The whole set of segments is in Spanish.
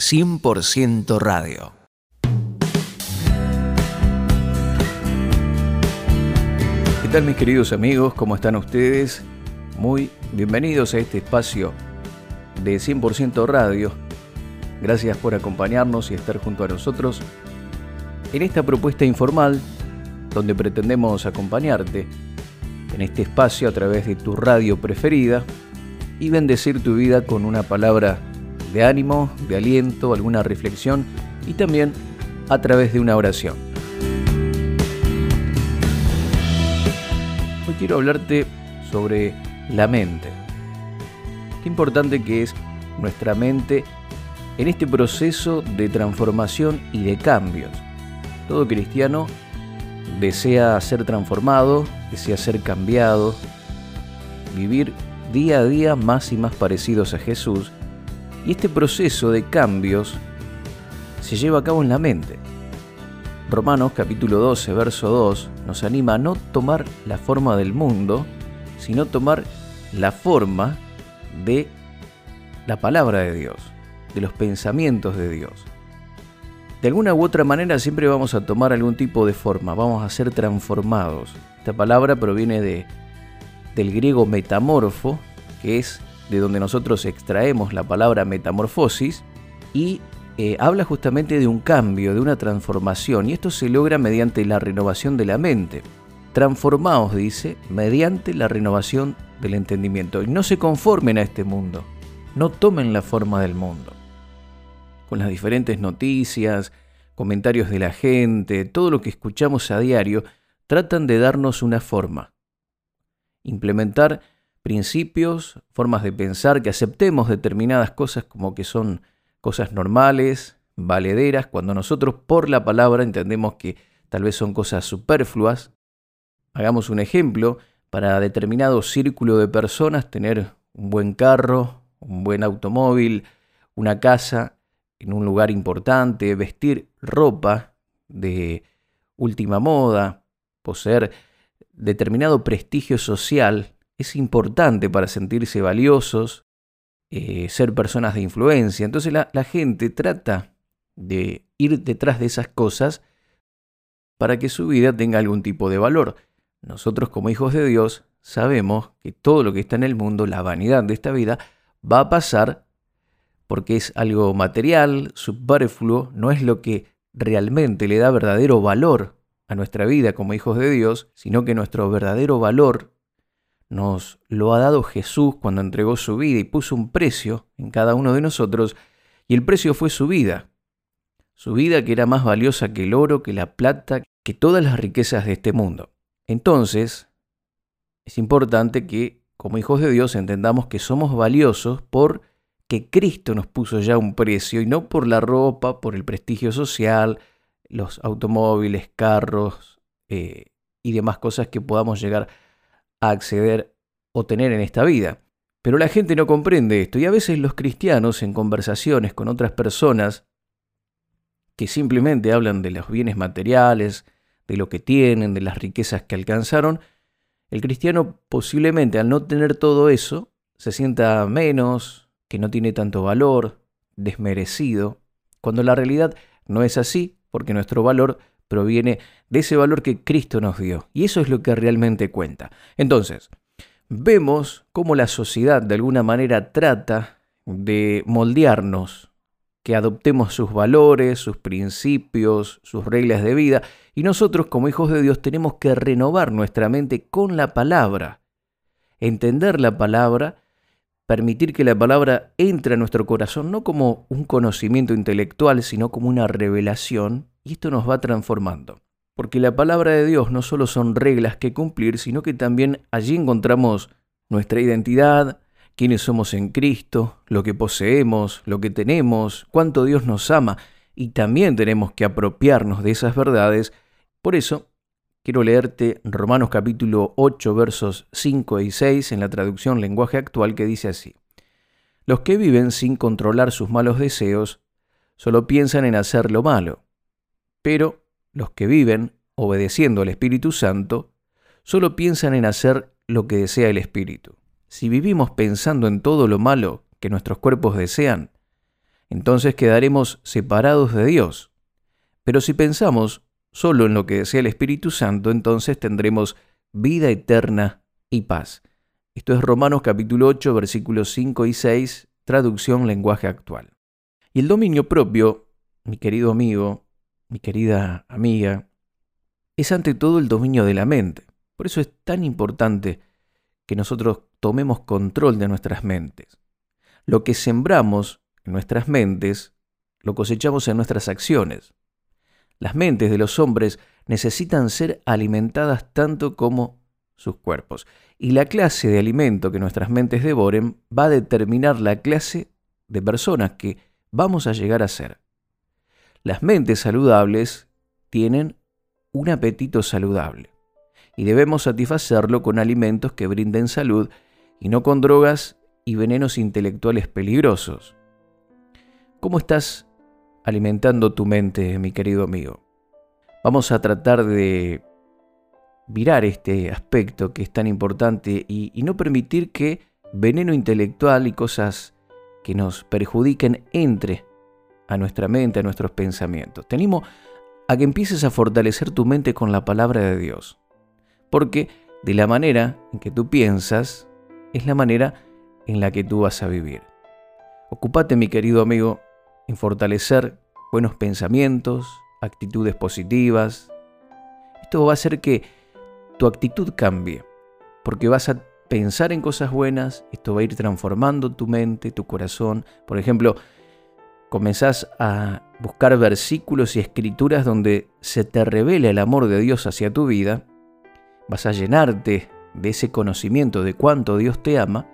100% radio. ¿Qué tal mis queridos amigos? ¿Cómo están ustedes? Muy bienvenidos a este espacio de 100% radio. Gracias por acompañarnos y estar junto a nosotros en esta propuesta informal donde pretendemos acompañarte en este espacio a través de tu radio preferida y bendecir tu vida con una palabra de ánimo, de aliento, alguna reflexión y también a través de una oración. Hoy quiero hablarte sobre la mente. Qué importante que es nuestra mente en este proceso de transformación y de cambios. Todo cristiano desea ser transformado, desea ser cambiado, vivir día a día más y más parecidos a Jesús y este proceso de cambios se lleva a cabo en la mente. Romanos capítulo 12, verso 2 nos anima a no tomar la forma del mundo, sino tomar la forma de la palabra de Dios, de los pensamientos de Dios. De alguna u otra manera siempre vamos a tomar algún tipo de forma, vamos a ser transformados. Esta palabra proviene de, del griego metamorfo, que es de donde nosotros extraemos la palabra metamorfosis, y eh, habla justamente de un cambio, de una transformación, y esto se logra mediante la renovación de la mente. Transformaos, dice, mediante la renovación del entendimiento. Y no se conformen a este mundo, no tomen la forma del mundo. Con las diferentes noticias, comentarios de la gente, todo lo que escuchamos a diario, tratan de darnos una forma. Implementar principios, formas de pensar, que aceptemos determinadas cosas como que son cosas normales, valederas, cuando nosotros por la palabra entendemos que tal vez son cosas superfluas. Hagamos un ejemplo, para determinado círculo de personas tener un buen carro, un buen automóvil, una casa en un lugar importante, vestir ropa de última moda, poseer determinado prestigio social es importante para sentirse valiosos, eh, ser personas de influencia. Entonces la, la gente trata de ir detrás de esas cosas para que su vida tenga algún tipo de valor. Nosotros como hijos de Dios sabemos que todo lo que está en el mundo, la vanidad de esta vida, va a pasar porque es algo material, superfluo, no es lo que realmente le da verdadero valor a nuestra vida como hijos de Dios, sino que nuestro verdadero valor nos lo ha dado Jesús cuando entregó su vida y puso un precio en cada uno de nosotros, y el precio fue su vida. Su vida que era más valiosa que el oro, que la plata, que todas las riquezas de este mundo. Entonces, es importante que como hijos de Dios entendamos que somos valiosos por que Cristo nos puso ya un precio y no por la ropa, por el prestigio social, los automóviles, carros eh, y demás cosas que podamos llegar a acceder o tener en esta vida. Pero la gente no comprende esto y a veces los cristianos en conversaciones con otras personas que simplemente hablan de los bienes materiales, de lo que tienen, de las riquezas que alcanzaron, el cristiano posiblemente al no tener todo eso se sienta menos, que no tiene tanto valor, desmerecido, cuando la realidad no es así, porque nuestro valor proviene de ese valor que Cristo nos dio. Y eso es lo que realmente cuenta. Entonces, vemos cómo la sociedad de alguna manera trata de moldearnos, que adoptemos sus valores, sus principios, sus reglas de vida, y nosotros como hijos de Dios tenemos que renovar nuestra mente con la palabra, entender la palabra, permitir que la palabra entre a nuestro corazón no como un conocimiento intelectual, sino como una revelación, y esto nos va transformando. Porque la palabra de Dios no solo son reglas que cumplir, sino que también allí encontramos nuestra identidad, quiénes somos en Cristo, lo que poseemos, lo que tenemos, cuánto Dios nos ama, y también tenemos que apropiarnos de esas verdades. Por eso, quiero leerte Romanos capítulo 8 versos 5 y 6 en la traducción lenguaje actual que dice así. Los que viven sin controlar sus malos deseos solo piensan en hacer lo malo, pero los que viven obedeciendo al Espíritu Santo solo piensan en hacer lo que desea el Espíritu. Si vivimos pensando en todo lo malo que nuestros cuerpos desean, entonces quedaremos separados de Dios. Pero si pensamos solo en lo que desea el Espíritu Santo, entonces tendremos vida eterna y paz. Esto es Romanos capítulo 8, versículos 5 y 6, traducción lenguaje actual. Y el dominio propio, mi querido amigo, mi querida amiga, es ante todo el dominio de la mente. Por eso es tan importante que nosotros tomemos control de nuestras mentes. Lo que sembramos en nuestras mentes, lo cosechamos en nuestras acciones. Las mentes de los hombres necesitan ser alimentadas tanto como sus cuerpos. Y la clase de alimento que nuestras mentes devoren va a determinar la clase de personas que vamos a llegar a ser. Las mentes saludables tienen un apetito saludable y debemos satisfacerlo con alimentos que brinden salud y no con drogas y venenos intelectuales peligrosos. ¿Cómo estás alimentando tu mente, mi querido amigo? Vamos a tratar de mirar este aspecto que es tan importante y, y no permitir que veneno intelectual y cosas que nos perjudiquen entre a nuestra mente, a nuestros pensamientos. Te animo a que empieces a fortalecer tu mente con la palabra de Dios. Porque de la manera en que tú piensas es la manera en la que tú vas a vivir. Ocúpate, mi querido amigo, en fortalecer buenos pensamientos, actitudes positivas. Esto va a hacer que tu actitud cambie, porque vas a pensar en cosas buenas, esto va a ir transformando tu mente, tu corazón. Por ejemplo, comenzás a buscar versículos y escrituras donde se te revela el amor de Dios hacia tu vida, vas a llenarte de ese conocimiento de cuánto Dios te ama,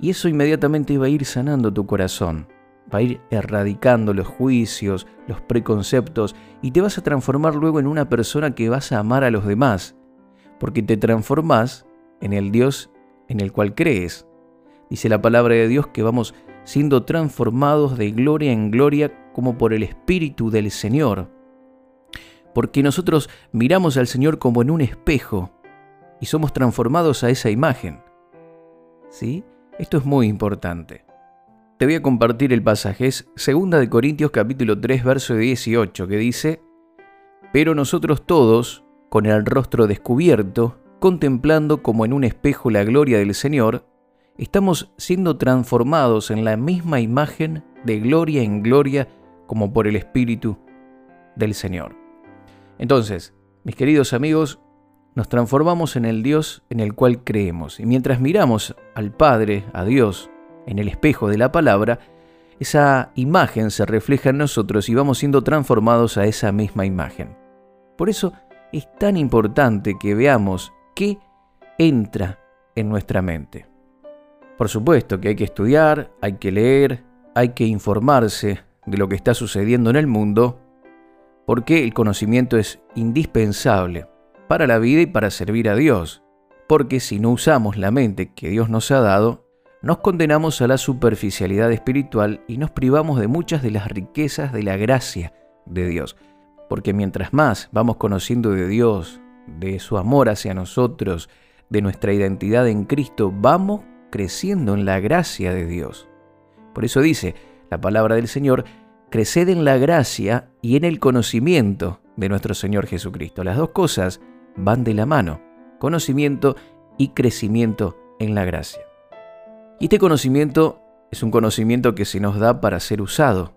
y eso inmediatamente va a ir sanando tu corazón, va a ir erradicando los juicios, los preconceptos, y te vas a transformar luego en una persona que vas a amar a los demás, porque te transformás en el Dios en el cual crees. Dice la palabra de Dios que vamos siendo transformados de gloria en gloria como por el Espíritu del Señor. Porque nosotros miramos al Señor como en un espejo y somos transformados a esa imagen. ¿Sí? Esto es muy importante. Te voy a compartir el pasaje, es 2 de Corintios capítulo 3 verso 18 que dice, Pero nosotros todos, con el rostro descubierto, contemplando como en un espejo la gloria del Señor, estamos siendo transformados en la misma imagen de gloria en gloria como por el Espíritu del Señor. Entonces, mis queridos amigos, nos transformamos en el Dios en el cual creemos. Y mientras miramos al Padre, a Dios, en el espejo de la palabra, esa imagen se refleja en nosotros y vamos siendo transformados a esa misma imagen. Por eso es tan importante que veamos qué entra en nuestra mente. Por supuesto que hay que estudiar, hay que leer, hay que informarse de lo que está sucediendo en el mundo, porque el conocimiento es indispensable para la vida y para servir a Dios, porque si no usamos la mente que Dios nos ha dado, nos condenamos a la superficialidad espiritual y nos privamos de muchas de las riquezas de la gracia de Dios, porque mientras más vamos conociendo de Dios, de su amor hacia nosotros, de nuestra identidad en Cristo, vamos creciendo en la gracia de Dios. Por eso dice la palabra del Señor, creced en la gracia y en el conocimiento de nuestro Señor Jesucristo. Las dos cosas van de la mano, conocimiento y crecimiento en la gracia. Y este conocimiento es un conocimiento que se nos da para ser usado,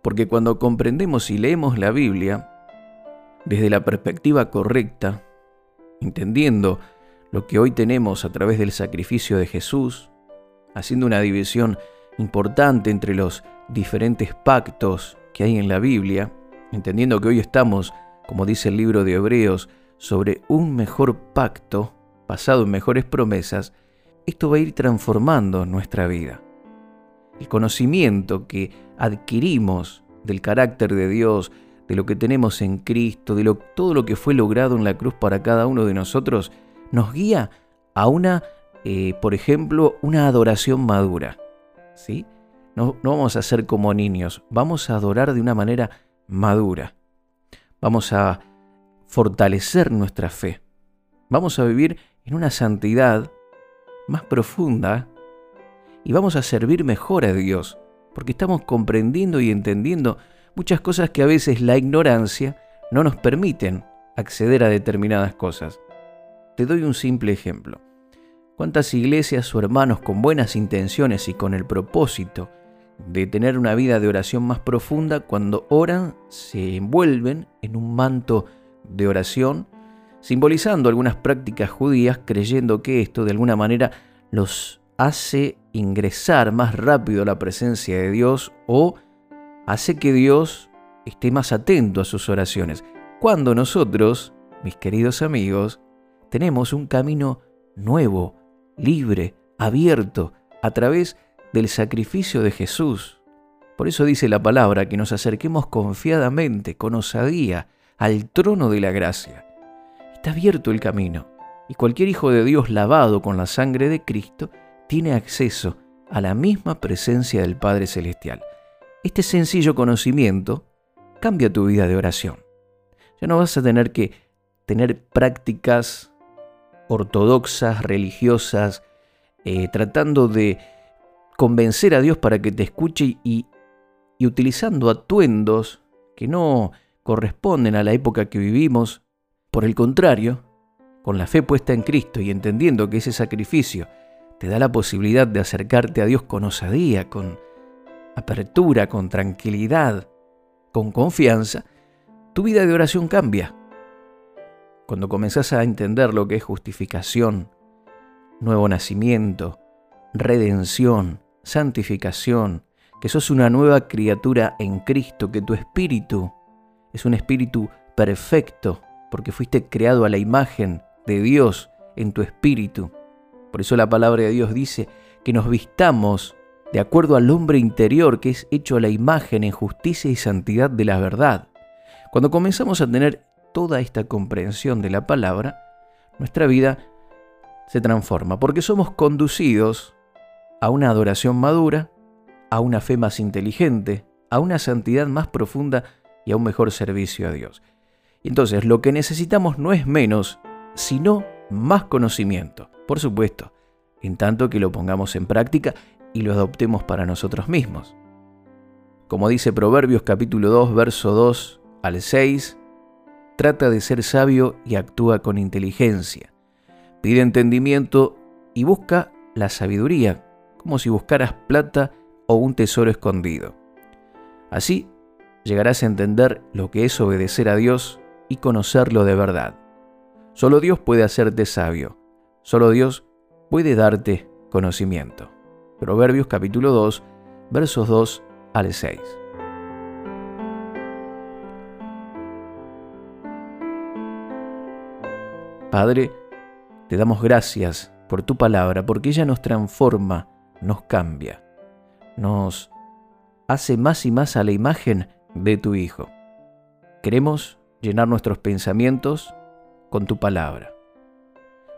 porque cuando comprendemos y leemos la Biblia desde la perspectiva correcta, entendiendo lo que hoy tenemos a través del sacrificio de Jesús, haciendo una división importante entre los diferentes pactos que hay en la Biblia, entendiendo que hoy estamos, como dice el libro de Hebreos, sobre un mejor pacto basado en mejores promesas, esto va a ir transformando nuestra vida. El conocimiento que adquirimos del carácter de Dios, de lo que tenemos en Cristo, de todo lo que fue logrado en la cruz para cada uno de nosotros, nos guía a una, eh, por ejemplo, una adoración madura. ¿sí? No, no vamos a ser como niños, vamos a adorar de una manera madura. Vamos a fortalecer nuestra fe. Vamos a vivir en una santidad más profunda y vamos a servir mejor a Dios porque estamos comprendiendo y entendiendo muchas cosas que a veces la ignorancia no nos permiten acceder a determinadas cosas. Te doy un simple ejemplo. ¿Cuántas iglesias o hermanos con buenas intenciones y con el propósito de tener una vida de oración más profunda, cuando oran se envuelven en un manto de oración, simbolizando algunas prácticas judías, creyendo que esto de alguna manera los hace ingresar más rápido a la presencia de Dios o hace que Dios esté más atento a sus oraciones. Cuando nosotros, mis queridos amigos, tenemos un camino nuevo, libre, abierto, a través del sacrificio de Jesús. Por eso dice la palabra que nos acerquemos confiadamente, con osadía, al trono de la gracia. Está abierto el camino, y cualquier hijo de Dios lavado con la sangre de Cristo tiene acceso a la misma presencia del Padre Celestial. Este sencillo conocimiento cambia tu vida de oración. Ya no vas a tener que tener prácticas ortodoxas, religiosas, eh, tratando de convencer a Dios para que te escuche y, y utilizando atuendos que no corresponden a la época que vivimos. Por el contrario, con la fe puesta en Cristo y entendiendo que ese sacrificio te da la posibilidad de acercarte a Dios con osadía, con apertura, con tranquilidad, con confianza, tu vida de oración cambia. Cuando comenzás a entender lo que es justificación, nuevo nacimiento, redención, santificación, que sos una nueva criatura en Cristo, que tu espíritu es un espíritu perfecto, porque fuiste creado a la imagen de Dios en tu espíritu por eso la palabra de Dios dice que nos vistamos de acuerdo al hombre interior que es hecho a la imagen en justicia y santidad de la verdad. Cuando comenzamos a tener toda esta comprensión de la palabra, nuestra vida se transforma porque somos conducidos a una adoración madura, a una fe más inteligente, a una santidad más profunda y a un mejor servicio a Dios. Entonces, lo que necesitamos no es menos, sino más conocimiento por supuesto, en tanto que lo pongamos en práctica y lo adoptemos para nosotros mismos. Como dice Proverbios capítulo 2, verso 2 al 6, trata de ser sabio y actúa con inteligencia. Pide entendimiento y busca la sabiduría, como si buscaras plata o un tesoro escondido. Así llegarás a entender lo que es obedecer a Dios y conocerlo de verdad. Solo Dios puede hacerte sabio Solo Dios puede darte conocimiento. Proverbios capítulo 2, versos 2 al 6. Padre, te damos gracias por tu palabra, porque ella nos transforma, nos cambia, nos hace más y más a la imagen de tu Hijo. Queremos llenar nuestros pensamientos con tu palabra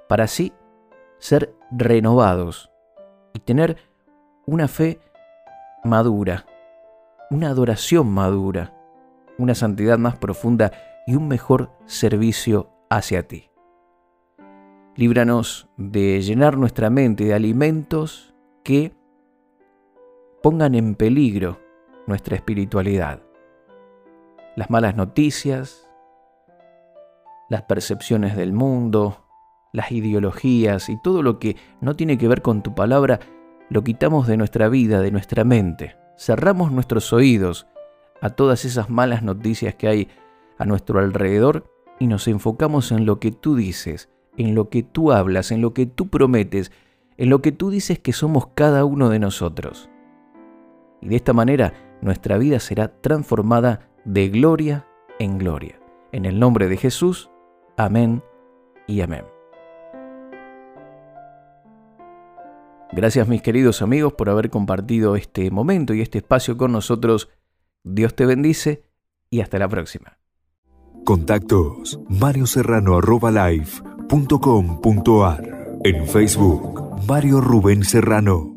para así ser renovados y tener una fe madura, una adoración madura, una santidad más profunda y un mejor servicio hacia ti. Líbranos de llenar nuestra mente de alimentos que pongan en peligro nuestra espiritualidad. Las malas noticias, las percepciones del mundo, las ideologías y todo lo que no tiene que ver con tu palabra, lo quitamos de nuestra vida, de nuestra mente. Cerramos nuestros oídos a todas esas malas noticias que hay a nuestro alrededor y nos enfocamos en lo que tú dices, en lo que tú hablas, en lo que tú prometes, en lo que tú dices que somos cada uno de nosotros. Y de esta manera nuestra vida será transformada de gloria en gloria. En el nombre de Jesús, amén y amén. Gracias mis queridos amigos por haber compartido este momento y este espacio con nosotros. Dios te bendice y hasta la próxima. Contactos marioserrano.live.com.ar En Facebook, Mario Rubén Serrano.